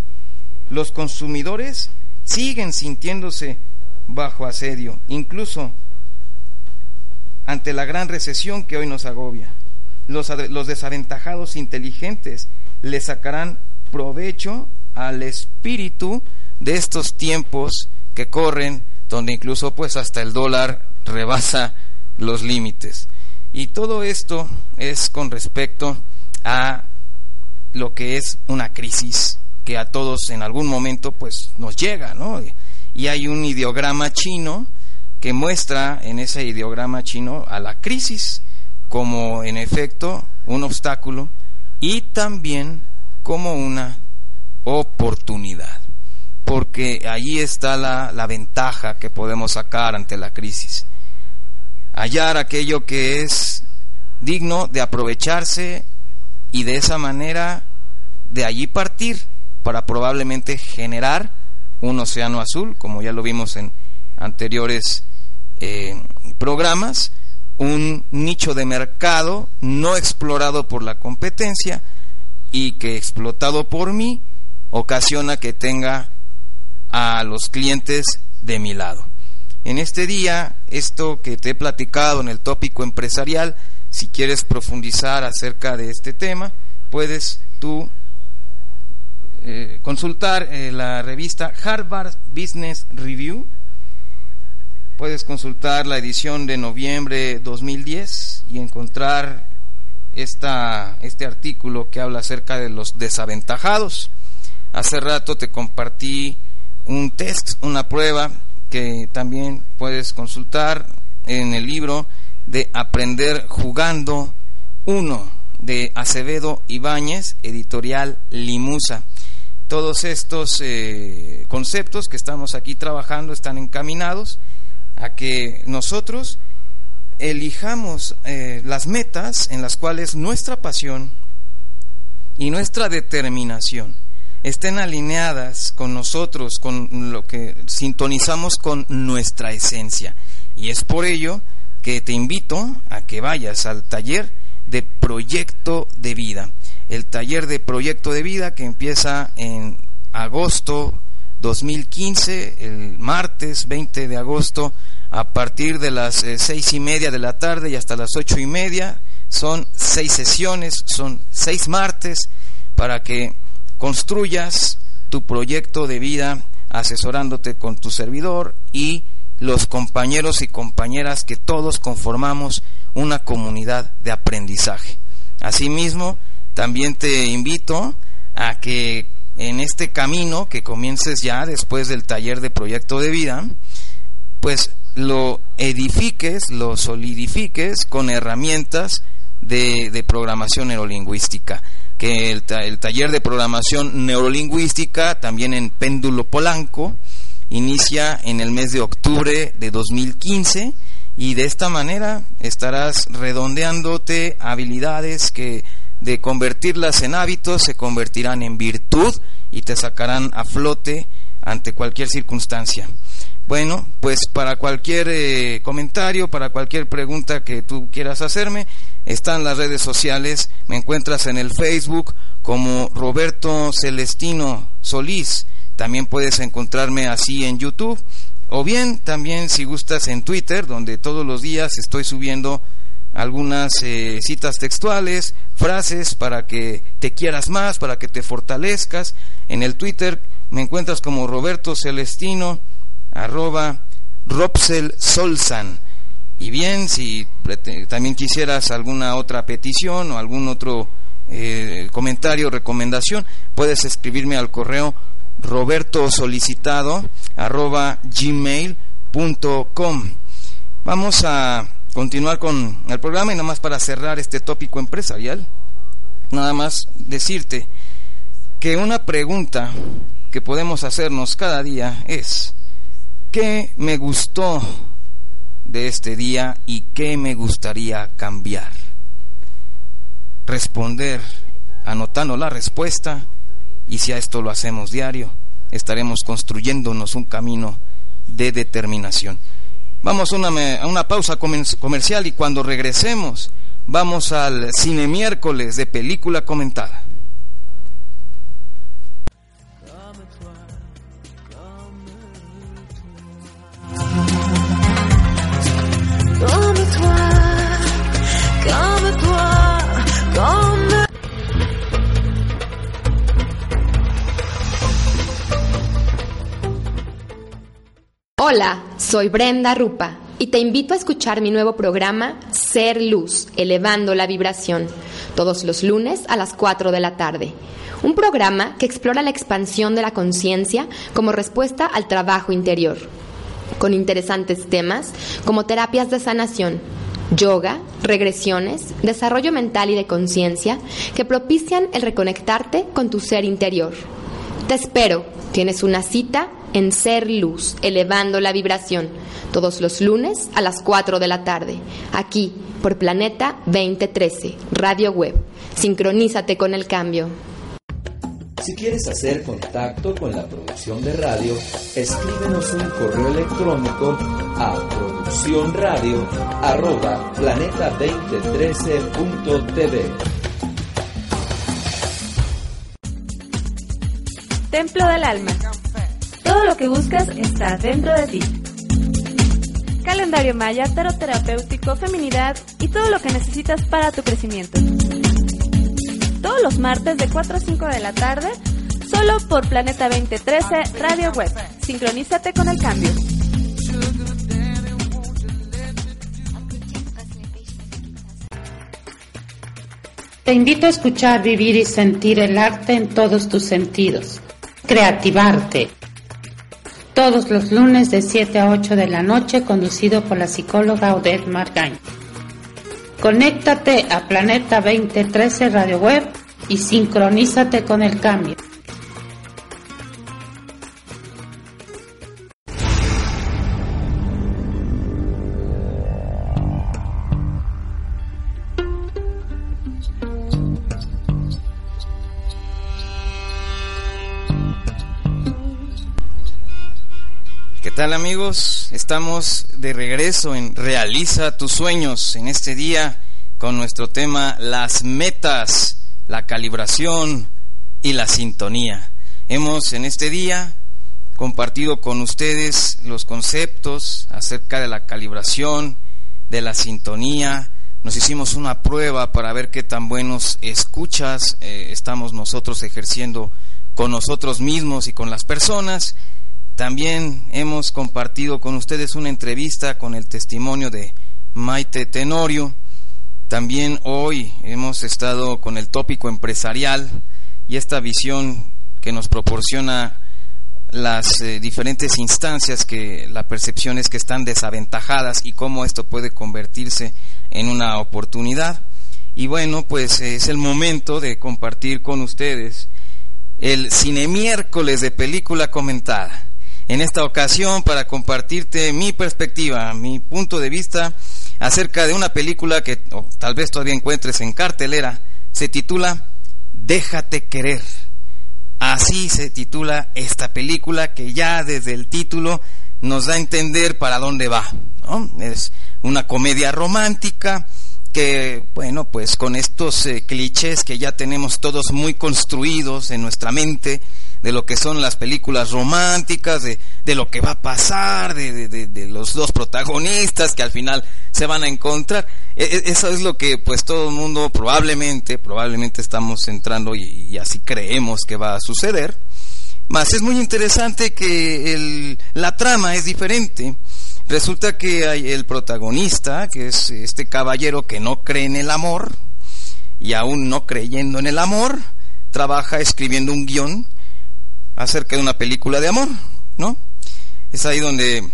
Los consumidores siguen sintiéndose bajo asedio, incluso ante la gran recesión que hoy nos agobia. Los, los desaventajados inteligentes le sacarán provecho al espíritu de estos tiempos que corren, donde incluso pues hasta el dólar rebasa los límites. Y todo esto es con respecto a lo que es una crisis que a todos en algún momento pues nos llega, ¿no? Y hay un ideograma chino que muestra en ese ideograma chino a la crisis como en efecto un obstáculo y también como una oportunidad, porque allí está la, la ventaja que podemos sacar ante la crisis. Hallar aquello que es digno de aprovecharse y de esa manera de allí partir para probablemente generar un océano azul, como ya lo vimos en anteriores eh, programas, un nicho de mercado no explorado por la competencia y que explotado por mí ocasiona que tenga a los clientes de mi lado. En este día, esto que te he platicado en el tópico empresarial, si quieres profundizar acerca de este tema, puedes tú eh, consultar eh, la revista Harvard Business Review. Puedes consultar la edición de noviembre 2010 y encontrar esta, este artículo que habla acerca de los desaventajados. Hace rato te compartí un test, una prueba que también puedes consultar en el libro de Aprender Jugando 1 de Acevedo Ibáñez, editorial Limusa todos estos eh, conceptos que estamos aquí trabajando están encaminados a que nosotros elijamos eh, las metas en las cuales nuestra pasión y nuestra determinación estén alineadas con nosotros, con lo que sintonizamos con nuestra esencia. Y es por ello que te invito a que vayas al taller de proyecto de vida el taller de proyecto de vida que empieza en agosto 2015, el martes 20 de agosto, a partir de las eh, seis y media de la tarde y hasta las ocho y media. Son seis sesiones, son seis martes para que construyas tu proyecto de vida asesorándote con tu servidor y los compañeros y compañeras que todos conformamos una comunidad de aprendizaje. Asimismo, también te invito a que en este camino que comiences ya después del taller de proyecto de vida, pues lo edifiques, lo solidifiques con herramientas de, programación neurolingüística. Que el, taller de programación neurolingüística, también en péndulo polanco, inicia en el mes de octubre de 2015 y de esta manera estarás redondeándote habilidades que de convertirlas en hábitos se convertirán en virtud y te sacarán a flote ante cualquier circunstancia. Bueno, pues para cualquier eh, comentario, para cualquier pregunta que tú quieras hacerme, están las redes sociales, me encuentras en el Facebook como Roberto Celestino Solís, también puedes encontrarme así en YouTube, o bien también si gustas en Twitter, donde todos los días estoy subiendo algunas eh, citas textuales, frases para que te quieras más, para que te fortalezcas. En el Twitter me encuentras como Roberto Celestino, arroba Robsel Solsan. Y bien, si también quisieras alguna otra petición o algún otro eh, comentario, recomendación, puedes escribirme al correo roberto solicitado arroba gmail.com. Vamos a continuar con el programa y nada más para cerrar este tópico empresarial, nada más decirte que una pregunta que podemos hacernos cada día es, ¿qué me gustó de este día y qué me gustaría cambiar? Responder anotando la respuesta y si a esto lo hacemos diario, estaremos construyéndonos un camino de determinación. Vamos a una, a una pausa comercial y cuando regresemos vamos al cine miércoles de película comentada. Soy Brenda Rupa y te invito a escuchar mi nuevo programa Ser Luz, elevando la vibración, todos los lunes a las 4 de la tarde. Un programa que explora la expansión de la conciencia como respuesta al trabajo interior. con interesantes temas como terapias de sanación, yoga, regresiones, desarrollo mental y de conciencia que propician el reconectarte con tu ser interior. Te espero. Tienes una cita en Ser Luz, elevando la vibración, todos los lunes a las 4 de la tarde, aquí por Planeta 2013, Radio Web. Sincronízate con el cambio. Si quieres hacer contacto con la producción de radio, escríbenos un correo electrónico a producciónradio@planeta2013.tv. Templo del Alma. Todo lo que buscas está dentro de ti. Calendario maya, tarot terapéutico, feminidad y todo lo que necesitas para tu crecimiento. Todos los martes de 4 a 5 de la tarde, solo por Planeta 2013 Radio Web. Sincronízate con el cambio. Te invito a escuchar, vivir y sentir el arte en todos tus sentidos. Creativarte. Todos los lunes de 7 a 8 de la noche, conducido por la psicóloga Odette Margain. Conéctate a Planeta 2013 Radio Web y sincronízate con el cambio. Tal amigos? Estamos de regreso en Realiza tus sueños en este día con nuestro tema las metas, la calibración y la sintonía. Hemos en este día compartido con ustedes los conceptos acerca de la calibración, de la sintonía. Nos hicimos una prueba para ver qué tan buenos escuchas eh, estamos nosotros ejerciendo con nosotros mismos y con las personas. También hemos compartido con ustedes una entrevista con el testimonio de Maite Tenorio. También hoy hemos estado con el tópico empresarial y esta visión que nos proporciona las eh, diferentes instancias que la percepción es que están desaventajadas y cómo esto puede convertirse en una oportunidad. Y bueno, pues es el momento de compartir con ustedes el cine miércoles de película comentada en esta ocasión para compartirte mi perspectiva, mi punto de vista acerca de una película que tal vez todavía encuentres en cartelera. Se titula Déjate querer. Así se titula esta película que ya desde el título nos da a entender para dónde va. Es una comedia romántica que, bueno, pues con estos eh, clichés que ya tenemos todos muy construidos en nuestra mente, de lo que son las películas románticas, de, de lo que va a pasar, de, de, de, los dos protagonistas que al final se van a encontrar. E, e, eso es lo que pues todo el mundo probablemente, probablemente estamos entrando y, así creemos que va a suceder. Más es muy interesante que el, la trama es diferente. Resulta que hay el protagonista, que es este caballero que no cree en el amor, y aún no creyendo en el amor, trabaja escribiendo un guion acerca de una película de amor, ¿no? Es ahí donde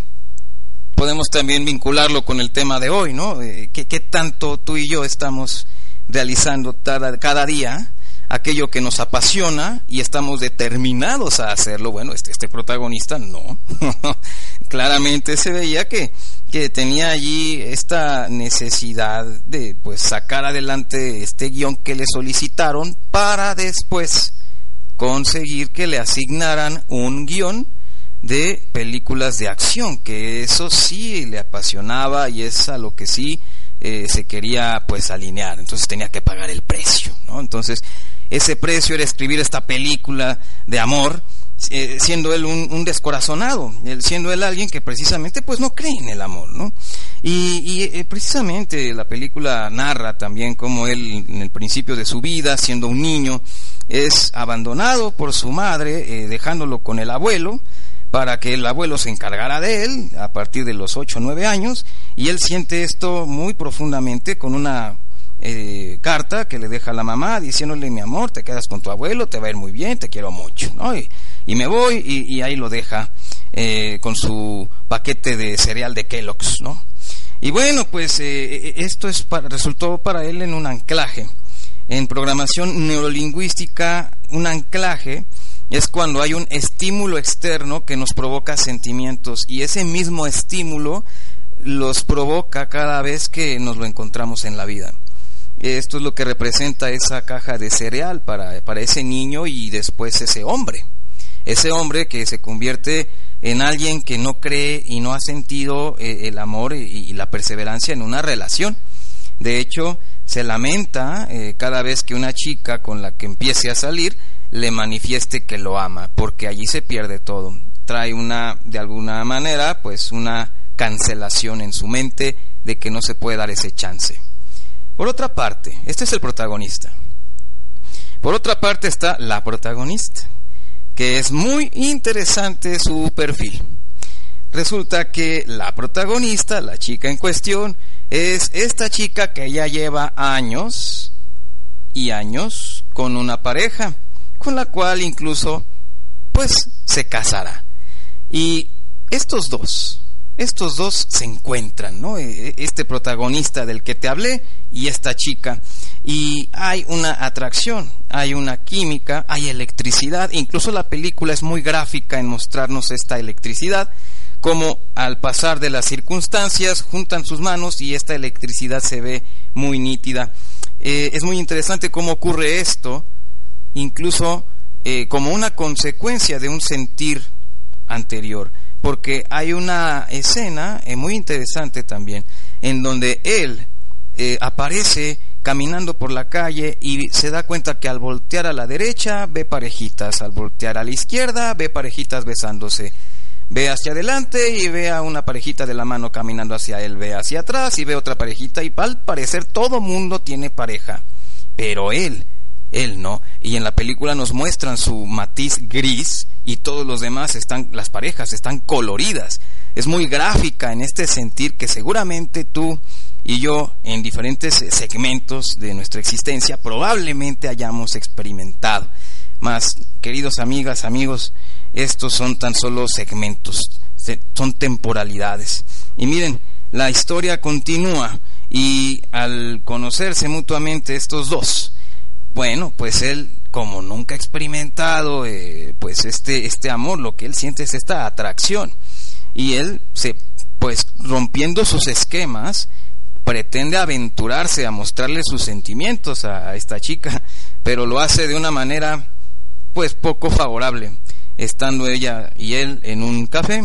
podemos también vincularlo con el tema de hoy, ¿no? Eh, ¿Qué, tanto tú y yo estamos realizando cada, cada, día aquello que nos apasiona y estamos determinados a hacerlo? Bueno, este, este protagonista no. Claramente se veía que, que tenía allí esta necesidad de pues sacar adelante este guion que le solicitaron para después conseguir que le asignaran un guion de películas de acción, que eso sí le apasionaba y es a lo que sí eh, se quería pues alinear, entonces tenía que pagar el precio, ¿no? Entonces ese precio era escribir esta película de amor, eh, siendo él un, descorazonado, siendo él alguien que precisamente pues no cree en el amor, ¿no? Y, y eh, precisamente la película narra también cómo él en el principio de su vida, siendo un niño, es abandonado por su madre, eh, dejándolo con el abuelo, para que el abuelo se encargara de él a partir de los 8 o 9 años, y él siente esto muy profundamente con una eh, carta que le deja a la mamá diciéndole, mi amor, te quedas con tu abuelo, te va a ir muy bien, te quiero mucho, ¿no? Y y me voy y, ahí lo deja eh, con su paquete de cereal de Kellogg's, ¿no? Y bueno, pues eh, esto es resultó para él en un anclaje. En programación neurolingüística, un anclaje es cuando hay un estímulo externo que nos provoca sentimientos y ese mismo estímulo los provoca cada vez que nos lo encontramos en la vida. Esto es lo que representa esa caja de cereal para, para ese niño y después ese hombre. Ese hombre que se convierte en alguien que no cree y no ha sentido eh, el amor y, la perseverancia en una relación. De hecho, se lamenta eh, cada vez que una chica con la que empiece a salir le manifieste que lo ama, porque allí se pierde todo. Trae una, de alguna manera, pues una cancelación en su mente de que no se puede dar ese chance. Por otra parte, este es el protagonista. Por otra parte está la protagonista, que es muy interesante su perfil. Resulta que la protagonista, la chica en cuestión, es esta chica que ya lleva años y años con una pareja, con la cual incluso pues se casará. Y estos dos, estos dos se encuentran, ¿no? E, e, este protagonista del que te hablé y esta chica. Y hay una atracción, hay una química, hay electricidad. Incluso la película es muy gráfica en mostrarnos esta electricidad, como al pasar de las circunstancias juntan sus manos y esta electricidad se ve muy nítida. Eh, es muy interesante cómo ocurre esto, incluso eh, como una consecuencia de un sentir anterior porque hay una escena eh, muy interesante también, en donde él eh, aparece caminando por la calle y se da cuenta que al voltear a la derecha ve parejitas, al voltear a la izquierda ve parejitas besándose. Ve hacia adelante y ve a una parejita de la mano caminando hacia él, ve hacia atrás y ve otra parejita y al parecer todo mundo tiene pareja, pero él él no. Y en la película nos muestran su matiz gris y todos los demás están, las parejas están coloridas. Es muy gráfica en este sentir que seguramente tú y yo en diferentes segmentos de nuestra existencia probablemente hayamos experimentado. Mas, queridos amigas, amigos, estos son tan solo segmentos, son temporalidades. Y miren, la historia continúa y al conocerse mutuamente estos dos, bueno, pues él, como nunca ha experimentado, eh, pues este, este amor, lo que él siente es esta atracción. Y él se, pues rompiendo sus esquemas, pretende aventurarse a mostrarle sus sentimientos a, esta chica, pero lo hace de una manera, pues poco favorable. Estando ella y él en un café,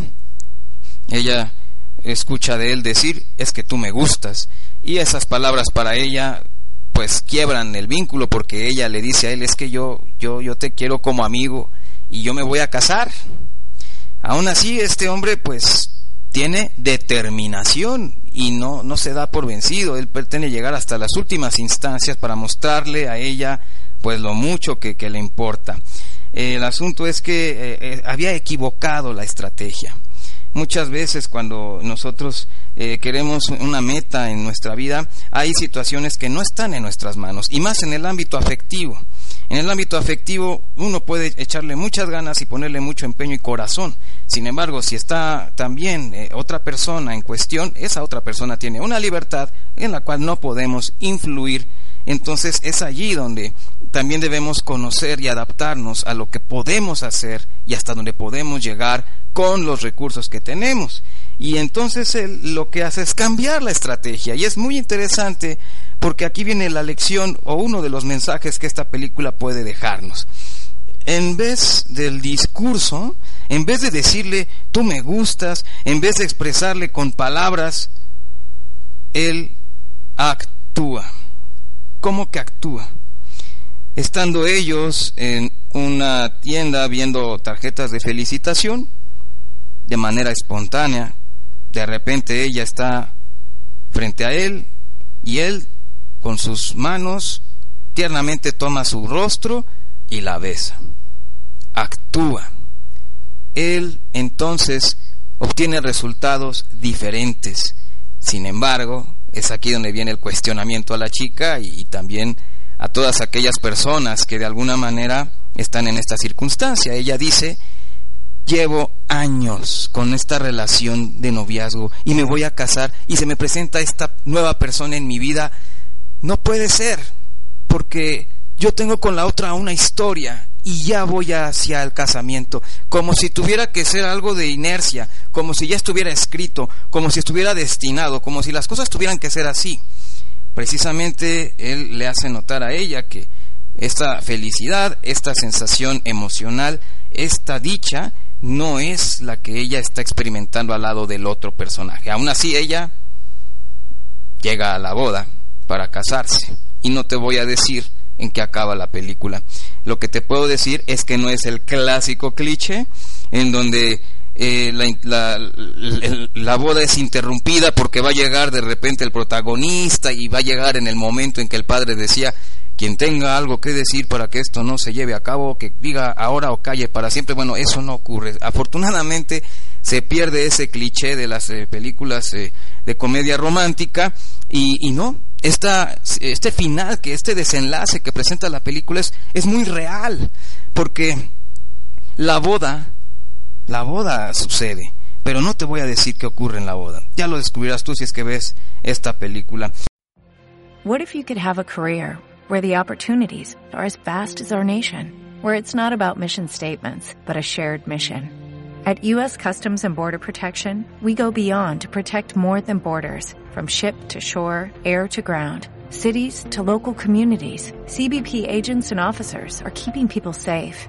ella escucha de él decir, es que tú me gustas. Y esas palabras para ella pues quiebran el vínculo porque ella le dice a él es que yo yo yo te quiero como amigo y yo me voy a casar. Aún así este hombre pues tiene determinación y no no se da por vencido, él pretende llegar hasta las últimas instancias para mostrarle a ella pues lo mucho que, le importa. el asunto es que eh, eh, había equivocado la estrategia. Muchas veces cuando nosotros eh, queremos una meta en nuestra vida, hay situaciones que no están en nuestras manos, y más en el ámbito afectivo. En el ámbito afectivo uno puede echarle muchas ganas y ponerle mucho empeño y corazón. Sin embargo, si está también eh, otra persona en cuestión, esa otra persona tiene una libertad en la cual no podemos influir. Entonces es allí donde también debemos conocer y adaptarnos a lo que podemos hacer y hasta donde podemos llegar con los recursos que tenemos. Y entonces él lo que hace es cambiar la estrategia. Y es muy interesante porque aquí viene la lección o uno de los mensajes que esta película puede dejarnos. En vez del discurso, en vez de decirle tú me gustas, en vez de expresarle con palabras, él actúa. ¿Cómo que actúa? Estando ellos en una tienda viendo tarjetas de felicitación, de manera espontánea. De repente ella está frente a él y él con sus manos tiernamente toma su rostro y la besa. Actúa. Él entonces obtiene resultados diferentes. Sin embargo, es aquí donde viene el cuestionamiento a la chica y, también a todas aquellas personas que de alguna manera están en esta circunstancia. Ella dice, llevo años con esta relación de noviazgo y me voy a casar y se me presenta esta nueva persona en mi vida. No puede ser, porque yo tengo con la otra una historia y ya voy hacia el casamiento, como si tuviera que ser algo de inercia, como si ya estuviera escrito, como si estuviera destinado, como si las cosas tuvieran que ser así. Precisamente él le hace notar a ella que esta felicidad, esta sensación emocional, esta dicha, no es la que ella está experimentando al lado del otro personaje. Aún así ella llega a la boda para casarse. Y no te voy a decir en qué acaba la película. Lo que te puedo decir es que no es el clásico cliché en donde eh, la, la, boda es interrumpida porque va a llegar de repente el protagonista y va a llegar en el momento en que el padre decía, quien tenga algo que decir para que esto no se lleve a cabo, que diga ahora o calle para siempre. Bueno, eso no ocurre. Afortunadamente se pierde ese cliché de las eh, películas eh, de comedia romántica y, y no, esta, este final, que este desenlace que presenta la película es, es muy real, porque la boda, la boda sucede, pero no te voy a decir qué ocurre en la boda. Ya lo descubrirás tú si es que ves esta película. What if you could have a career where the opportunities are as vast as our nation, where it's not about mission statements, but a shared mission? At U.S. Customs and Border Protection, we go beyond to protect more than borders. From ship to shore, air to ground, cities to local communities, CBP agents and officers are keeping people safe.